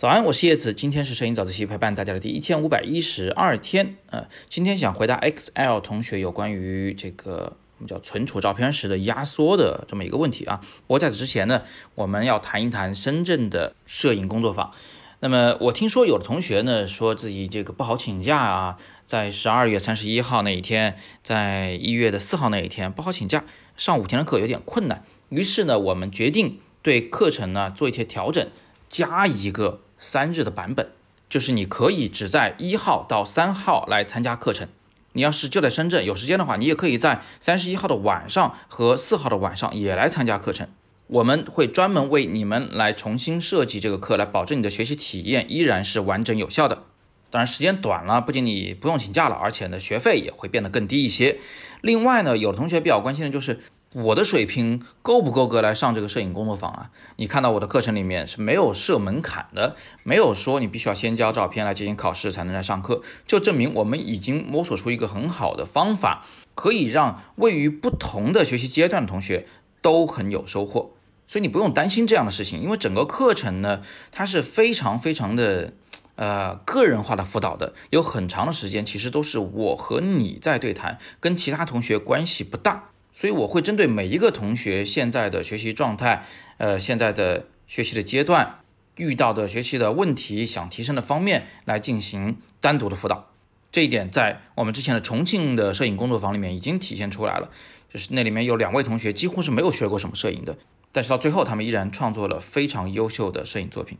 早安，我是叶子，今天是摄影早自习陪伴大家的第一千五百一十二天。呃，今天想回答 XL 同学有关于这个我们叫存储照片时的压缩的这么一个问题啊。不过在此之前呢，我们要谈一谈深圳的摄影工作坊。那么我听说有的同学呢说自己这个不好请假啊，在十二月三十一号那一天，在一月的四号那一天不好请假，上五天的课有点困难。于是呢，我们决定对课程呢做一些调整，加一个。三日的版本，就是你可以只在一号到三号来参加课程。你要是就在深圳有时间的话，你也可以在三十一号的晚上和四号的晚上也来参加课程。我们会专门为你们来重新设计这个课，来保证你的学习体验依然是完整有效的。当然时间短了，不仅你不用请假了，而且呢学费也会变得更低一些。另外呢，有的同学比较关心的就是。我的水平够不够格来上这个摄影工作坊啊？你看到我的课程里面是没有设门槛的，没有说你必须要先交照片来进行考试才能来上课，就证明我们已经摸索出一个很好的方法，可以让位于不同的学习阶段的同学都很有收获。所以你不用担心这样的事情，因为整个课程呢，它是非常非常的呃个人化的辅导的，有很长的时间其实都是我和你在对谈，跟其他同学关系不大。所以我会针对每一个同学现在的学习状态，呃，现在的学习的阶段，遇到的学习的问题，想提升的方面来进行单独的辅导。这一点在我们之前的重庆的摄影工作坊里面已经体现出来了，就是那里面有两位同学几乎是没有学过什么摄影的，但是到最后他们依然创作了非常优秀的摄影作品。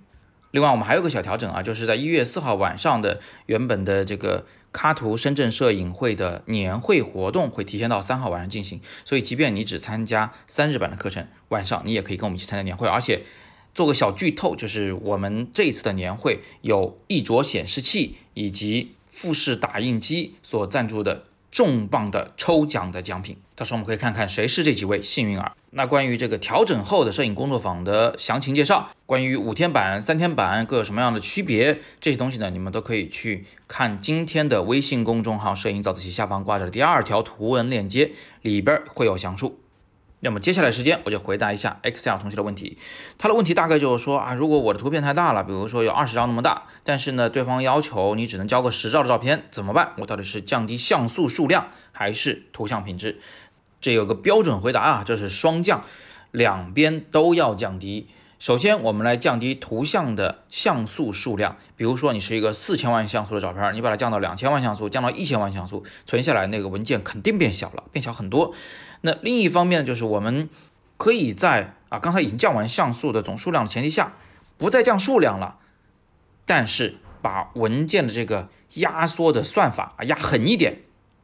另外，我们还有个小调整啊，就是在一月四号晚上的原本的这个喀图深圳摄影会的年会活动会提前到三号晚上进行，所以即便你只参加三日版的课程，晚上你也可以跟我们一起参加年会。而且做个小剧透，就是我们这一次的年会有一卓显示器以及富士打印机所赞助的。重磅的抽奖的奖品，到时候我们可以看看谁是这几位幸运儿。那关于这个调整后的摄影工作坊的详情介绍，关于五天版、三天版各有什么样的区别，这些东西呢，你们都可以去看今天的微信公众号“摄影早自习”下方挂着的第二条图文链接，里边会有详述。那么接下来时间我就回答一下 Excel 同学的问题。他的问题大概就是说啊，如果我的图片太大了，比如说有二十张那么大，但是呢，对方要求你只能交个十兆的照片，怎么办？我到底是降低像素数量还是图像品质？这有个标准回答啊，就是双降，两边都要降低。首先，我们来降低图像的像素数量。比如说，你是一个四千万像素的照片，你把它降到两千万像素，降到一千万像素，存下来那个文件肯定变小了，变小很多。那另一方面就是我们可以在啊刚才已经降完像素的总数量的前提下，不再降数量了，但是把文件的这个压缩的算法啊压狠一点。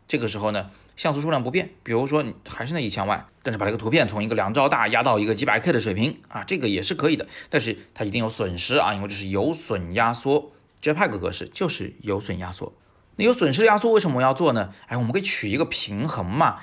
这个时候呢？像素数量不变，比如说你还是那一千万，但是把这个图片从一个两兆大压到一个几百 K 的水平啊，这个也是可以的，但是它一定有损失啊，因为这是有损压缩，JPEG 格式就是有损压缩。那有损失的压缩为什么要做呢？哎，我们可以取一个平衡嘛，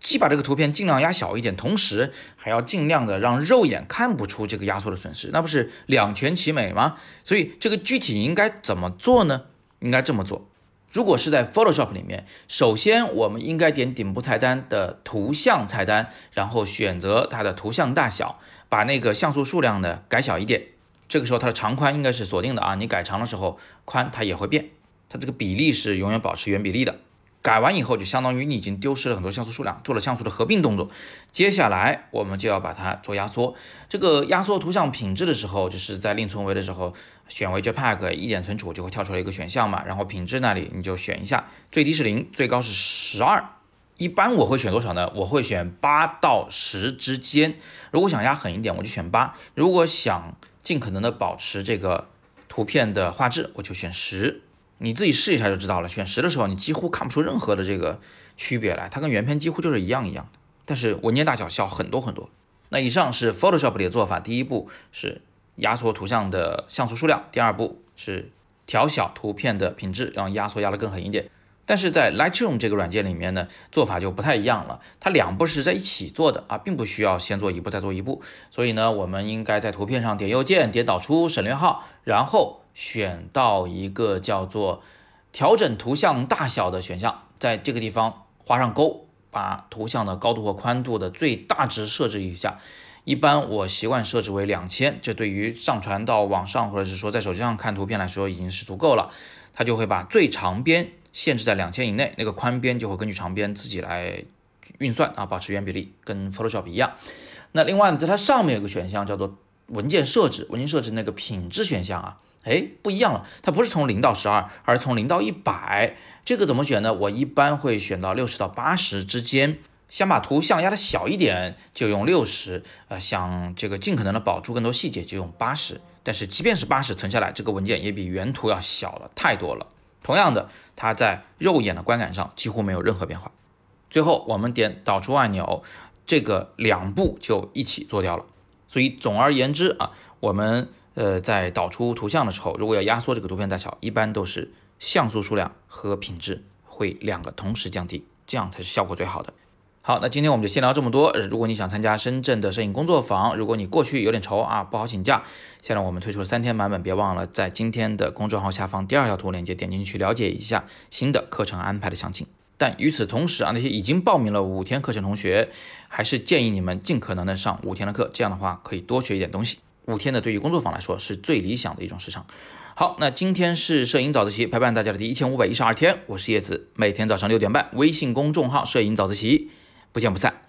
既把这个图片尽量压小一点，同时还要尽量的让肉眼看不出这个压缩的损失，那不是两全其美吗？所以这个具体应该怎么做呢？应该这么做。如果是在 Photoshop 里面，首先我们应该点顶部菜单的图像菜单，然后选择它的图像大小，把那个像素数量呢改小一点。这个时候它的长宽应该是锁定的啊，你改长的时候宽它也会变，它这个比例是永远保持原比例的。改完以后，就相当于你已经丢失了很多像素数量，做了像素的合并动作。接下来我们就要把它做压缩。这个压缩图像品质的时候，就是在另存为的时候，选为 JPEG 一点存储就会跳出来一个选项嘛。然后品质那里你就选一下，最低是零，最高是十二。一般我会选多少呢？我会选八到十之间。如果想压狠一点，我就选八；如果想尽可能的保持这个图片的画质，我就选十。你自己试一下就知道了。选十的时候，你几乎看不出任何的这个区别来，它跟原片几乎就是一样一样的。但是文件大小小很多很多。那以上是 Photoshop 里的做法，第一步是压缩图像的像素数量，第二步是调小图片的品质，让压缩压得更狠一点。但是在 Lightroom 这个软件里面呢，做法就不太一样了，它两步是在一起做的啊，并不需要先做一步再做一步。所以呢，我们应该在图片上点右键，点导出省略号，然后。选到一个叫做调整图像大小的选项，在这个地方画上勾，把图像的高度和宽度的最大值设置一下。一般我习惯设置为两千，这对于上传到网上或者是说在手机上看图片来说已经是足够了。它就会把最长边限制在两千以内，那个宽边就会根据长边自己来运算啊，保持原比例，跟 Photoshop 一样。那另外呢，在它上面有个选项叫做文件设置，文件设置那个品质选项啊，哎，不一样了，它不是从零到十二，而是从零到一百。这个怎么选呢？我一般会选到六十到八十之间。想把图像压的小一点，就用六十；呃，想这个尽可能的保住更多细节，就用八十。但是即便是八十存下来，这个文件也比原图要小了太多了。同样的，它在肉眼的观感上几乎没有任何变化。最后我们点导出按钮，这个两步就一起做掉了。所以总而言之啊，我们呃在导出图像的时候，如果要压缩这个图片大小，一般都是像素数量和品质会两个同时降低，这样才是效果最好的。好，那今天我们就先聊这么多。如果你想参加深圳的摄影工作坊，如果你过去有点愁啊，不好请假，现在我们推出了三天版本，别忘了在今天的公众号下方第二条图链接点进去了解一下新的课程安排的详情。但与此同时啊，那些已经报名了五天课程同学，还是建议你们尽可能的上五天的课，这样的话可以多学一点东西。五天的对于工作坊来说是最理想的一种时长。好，那今天是摄影早自习陪伴大家的第一千五百一十二天，我是叶子，每天早上六点半，微信公众号摄影早自习。不见不散。